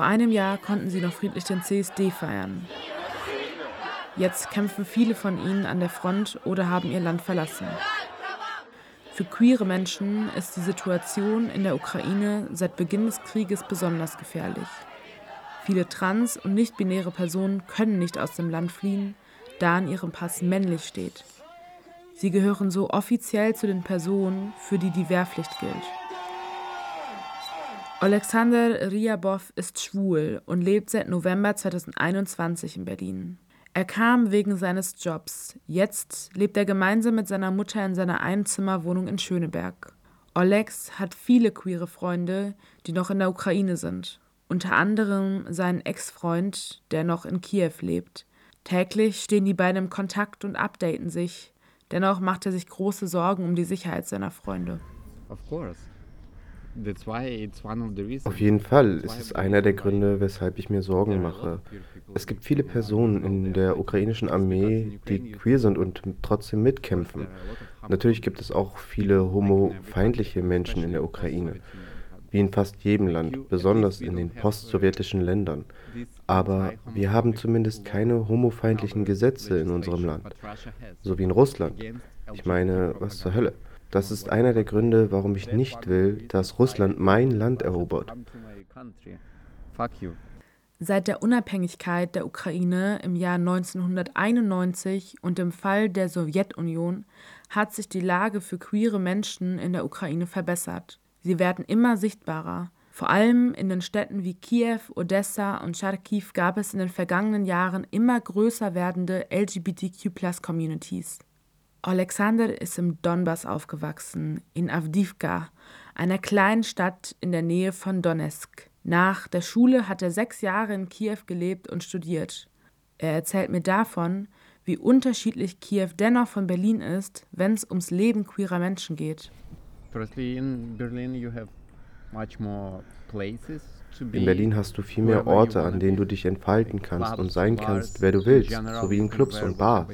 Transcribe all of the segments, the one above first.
Vor einem Jahr konnten sie noch friedlich den CSD feiern. Jetzt kämpfen viele von ihnen an der Front oder haben ihr Land verlassen. Für queere Menschen ist die Situation in der Ukraine seit Beginn des Krieges besonders gefährlich. Viele trans- und nicht-binäre Personen können nicht aus dem Land fliehen, da in ihrem Pass männlich steht. Sie gehören so offiziell zu den Personen, für die die Wehrpflicht gilt. Alexander Ryabov ist schwul und lebt seit November 2021 in Berlin. Er kam wegen seines Jobs. Jetzt lebt er gemeinsam mit seiner Mutter in seiner Einzimmerwohnung in Schöneberg. Olex hat viele queere Freunde, die noch in der Ukraine sind. Unter anderem seinen Ex-Freund, der noch in Kiew lebt. Täglich stehen die beiden im Kontakt und updaten sich. Dennoch macht er sich große Sorgen um die Sicherheit seiner Freunde. Of course. Auf jeden Fall ist es einer der Gründe, weshalb ich mir Sorgen mache. Es gibt viele Personen in der ukrainischen Armee, die queer sind und trotzdem mitkämpfen. Natürlich gibt es auch viele homofeindliche Menschen in der Ukraine, wie in fast jedem Land, besonders in den postsowjetischen Ländern. Aber wir haben zumindest keine homofeindlichen Gesetze in unserem Land, so wie in Russland. Ich meine, was zur Hölle? Das ist einer der Gründe, warum ich nicht will, dass Russland mein Land erobert. Seit der Unabhängigkeit der Ukraine im Jahr 1991 und im Fall der Sowjetunion hat sich die Lage für queere Menschen in der Ukraine verbessert. Sie werden immer sichtbarer. Vor allem in den Städten wie Kiew, Odessa und Charkiw gab es in den vergangenen Jahren immer größer werdende LGBTQ-Communities. Alexander ist im Donbass aufgewachsen, in Avdivka, einer kleinen Stadt in der Nähe von Donetsk. Nach der Schule hat er sechs Jahre in Kiew gelebt und studiert. Er erzählt mir davon, wie unterschiedlich Kiew dennoch von Berlin ist, wenn es ums Leben queerer Menschen geht. Firstly, in Berlin you have much more places in Berlin hast du viel mehr Orte, an denen du dich entfalten kannst und sein kannst, wer du willst, sowie in Clubs und Bars,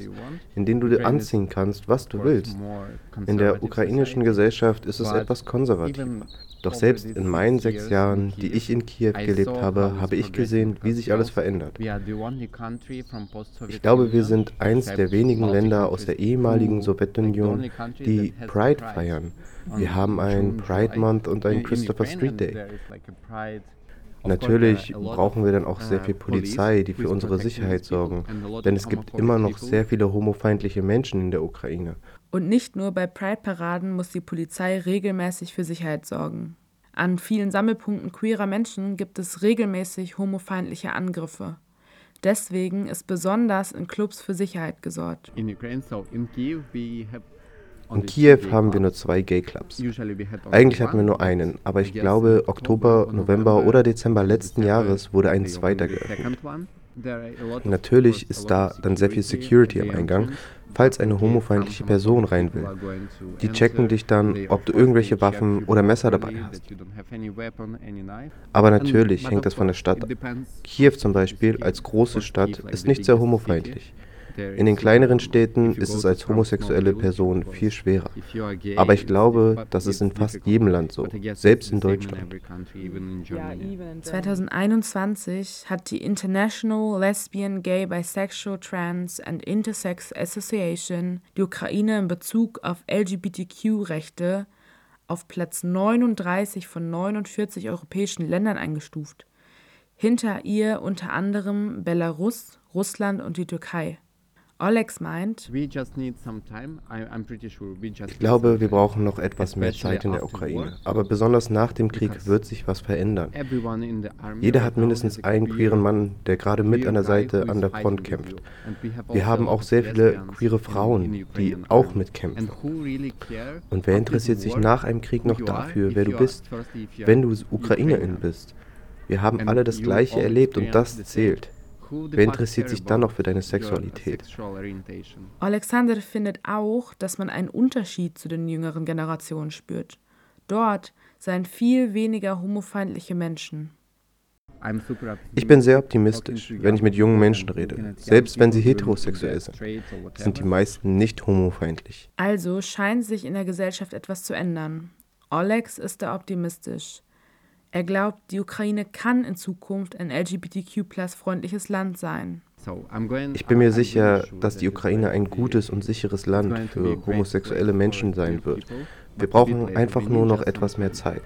in denen du anziehen kannst, was du willst. In der ukrainischen Gesellschaft ist es etwas konservativer. Doch selbst in meinen sechs Jahren, die ich in Kiew gelebt habe, habe ich gesehen, wie sich alles verändert. Ich glaube, wir sind eins der wenigen Länder aus der ehemaligen Sowjetunion, die Pride feiern. Wir haben einen Pride Month und einen Christopher Street Day. Natürlich brauchen wir dann auch sehr viel Polizei, die für unsere Sicherheit sorgen, denn es gibt immer noch sehr viele homofeindliche Menschen in der Ukraine. Und nicht nur bei Pride-Paraden muss die Polizei regelmäßig für Sicherheit sorgen. An vielen Sammelpunkten queerer Menschen gibt es regelmäßig homofeindliche Angriffe. Deswegen ist besonders in Clubs für Sicherheit gesorgt. In Ukraine, so in Kiev, we have in Kiew haben wir nur zwei Gay-Clubs. Eigentlich hatten wir nur einen, aber ich glaube, Oktober, November oder Dezember letzten Jahres wurde ein zweiter geöffnet. Natürlich ist da dann sehr viel Security am Eingang, falls eine homofeindliche Person rein will. Die checken dich dann, ob du irgendwelche Waffen oder Messer dabei hast. Aber natürlich hängt das von der Stadt ab. Kiew zum Beispiel als große Stadt ist nicht sehr homofeindlich. In den kleineren Städten ist es als homosexuelle Person viel schwerer. Aber ich glaube, das ist in fast jedem Land so, selbst in Deutschland. 2021 hat die International Lesbian, Gay, Bisexual, Trans and Intersex Association die Ukraine in Bezug auf LGBTQ-Rechte auf Platz 39 von 49 europäischen Ländern eingestuft. Hinter ihr unter anderem Belarus, Russland und die Türkei. Alex meint, ich glaube, wir brauchen noch etwas mehr Zeit in der Ukraine. Aber besonders nach dem Krieg wird sich was verändern. Jeder hat mindestens einen queeren Mann, der gerade mit an der Seite an der Front kämpft. Wir haben auch sehr viele queere Frauen, die auch mitkämpfen. Und wer interessiert sich nach einem Krieg noch dafür, wer du bist, wenn du Ukrainerin bist? Wir haben alle das Gleiche erlebt und das zählt. Wer interessiert sich dann noch für deine Sexualität? Alexander findet auch, dass man einen Unterschied zu den jüngeren Generationen spürt. Dort seien viel weniger homofeindliche Menschen. Ich bin sehr optimistisch, wenn ich mit jungen Menschen rede. Selbst wenn sie heterosexuell sind, sind die meisten nicht homofeindlich. Also scheint sich in der Gesellschaft etwas zu ändern. Alex ist da optimistisch. Er glaubt, die Ukraine kann in Zukunft ein LGBTQ-freundliches Land sein. Ich bin mir sicher, dass die Ukraine ein gutes und sicheres Land für homosexuelle Menschen sein wird. Wir brauchen einfach nur noch etwas mehr Zeit.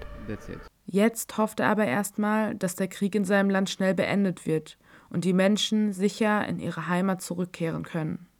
Jetzt hofft er aber erstmal, dass der Krieg in seinem Land schnell beendet wird und die Menschen sicher in ihre Heimat zurückkehren können.